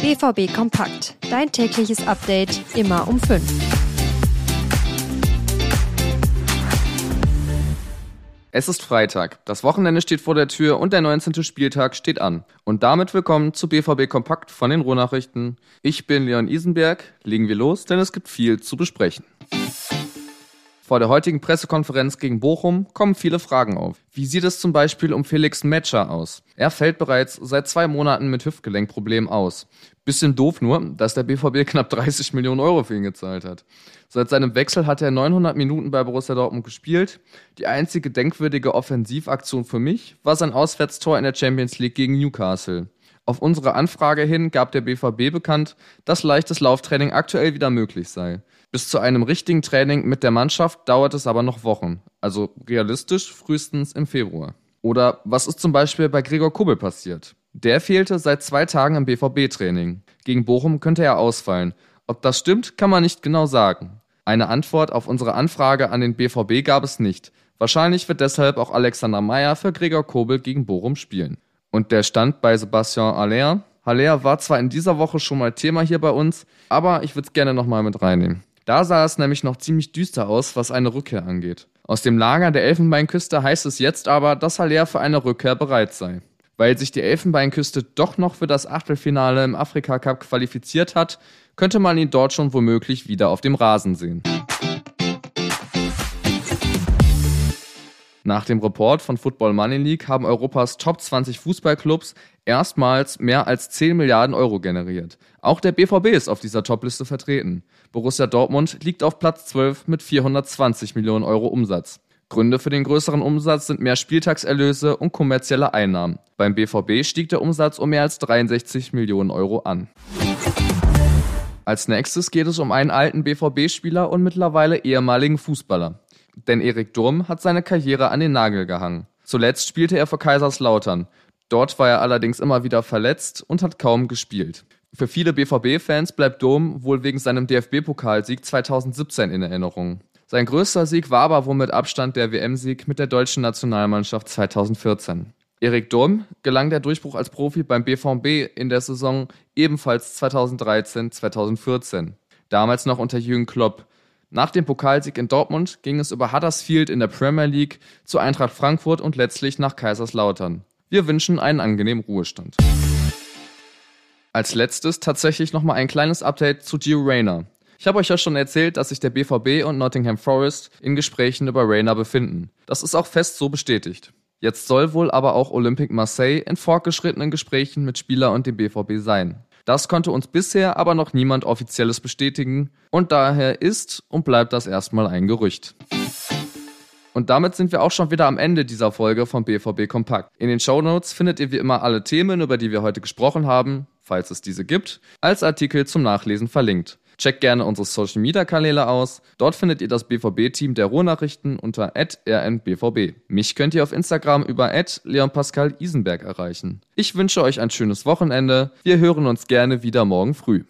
BVB Kompakt. Dein tägliches Update immer um 5. Es ist Freitag, das Wochenende steht vor der Tür und der 19. Spieltag steht an. Und damit willkommen zu BVB Kompakt von den Ruhrnachrichten. Ich bin Leon Isenberg, legen wir los, denn es gibt viel zu besprechen. Vor der heutigen Pressekonferenz gegen Bochum kommen viele Fragen auf. Wie sieht es zum Beispiel um Felix Metscher aus? Er fällt bereits seit zwei Monaten mit Hüftgelenkproblemen aus. Bisschen doof nur, dass der BVB knapp 30 Millionen Euro für ihn gezahlt hat. Seit seinem Wechsel hat er 900 Minuten bei Borussia Dortmund gespielt. Die einzige denkwürdige Offensivaktion für mich war sein Auswärtstor in der Champions League gegen Newcastle. Auf unsere Anfrage hin gab der BVB bekannt, dass leichtes Lauftraining aktuell wieder möglich sei. Bis zu einem richtigen Training mit der Mannschaft dauert es aber noch Wochen, also realistisch frühestens im Februar. Oder was ist zum Beispiel bei Gregor Kubbel passiert? Der fehlte seit zwei Tagen im BVB-Training. Gegen Bochum könnte er ausfallen. Ob das stimmt, kann man nicht genau sagen. Eine Antwort auf unsere Anfrage an den BVB gab es nicht. Wahrscheinlich wird deshalb auch Alexander Meyer für Gregor Kobel gegen Bochum spielen. Und der stand bei Sebastian Aller. Haller war zwar in dieser Woche schon mal Thema hier bei uns, aber ich würde es gerne nochmal mit reinnehmen. Da sah es nämlich noch ziemlich düster aus, was eine Rückkehr angeht. Aus dem Lager der Elfenbeinküste heißt es jetzt aber, dass Haller für eine Rückkehr bereit sei. Weil sich die Elfenbeinküste doch noch für das Achtelfinale im Afrika Cup qualifiziert hat, könnte man ihn dort schon womöglich wieder auf dem Rasen sehen. Nach dem Report von Football Money League haben Europas Top 20 Fußballclubs erstmals mehr als 10 Milliarden Euro generiert. Auch der BVB ist auf dieser Topliste vertreten. Borussia Dortmund liegt auf Platz 12 mit 420 Millionen Euro Umsatz. Gründe für den größeren Umsatz sind mehr Spieltagserlöse und kommerzielle Einnahmen. Beim BVB stieg der Umsatz um mehr als 63 Millionen Euro an. Als nächstes geht es um einen alten BVB-Spieler und mittlerweile ehemaligen Fußballer denn Erik Durm hat seine Karriere an den Nagel gehangen. Zuletzt spielte er für Kaiserslautern. Dort war er allerdings immer wieder verletzt und hat kaum gespielt. Für viele BVB-Fans bleibt Durm wohl wegen seinem DFB-Pokalsieg 2017 in Erinnerung. Sein größter Sieg war aber wohl mit Abstand der WM-Sieg mit der deutschen Nationalmannschaft 2014. Erik Durm gelang der Durchbruch als Profi beim BVB in der Saison ebenfalls 2013-2014. Damals noch unter Jürgen Klopp. Nach dem Pokalsieg in Dortmund ging es über Huddersfield in der Premier League zu Eintracht Frankfurt und letztlich nach Kaiserslautern. Wir wünschen einen angenehmen Ruhestand. Als letztes tatsächlich nochmal ein kleines Update zu Gio Reyna. Ich habe euch ja schon erzählt, dass sich der BVB und Nottingham Forest in Gesprächen über Reyna befinden. Das ist auch fest so bestätigt. Jetzt soll wohl aber auch Olympique Marseille in fortgeschrittenen Gesprächen mit Spieler und dem BVB sein. Das konnte uns bisher aber noch niemand offizielles bestätigen und daher ist und bleibt das erstmal ein Gerücht. Und damit sind wir auch schon wieder am Ende dieser Folge von BVB Kompakt. In den Show Notes findet ihr wie immer alle Themen, über die wir heute gesprochen haben, falls es diese gibt, als Artikel zum Nachlesen verlinkt. Checkt gerne unsere Social Media Kanäle aus. Dort findet ihr das BVB-Team der Ruhrnachrichten unter rnbvb. Mich könnt ihr auf Instagram über Leon Pascal Isenberg erreichen. Ich wünsche euch ein schönes Wochenende. Wir hören uns gerne wieder morgen früh.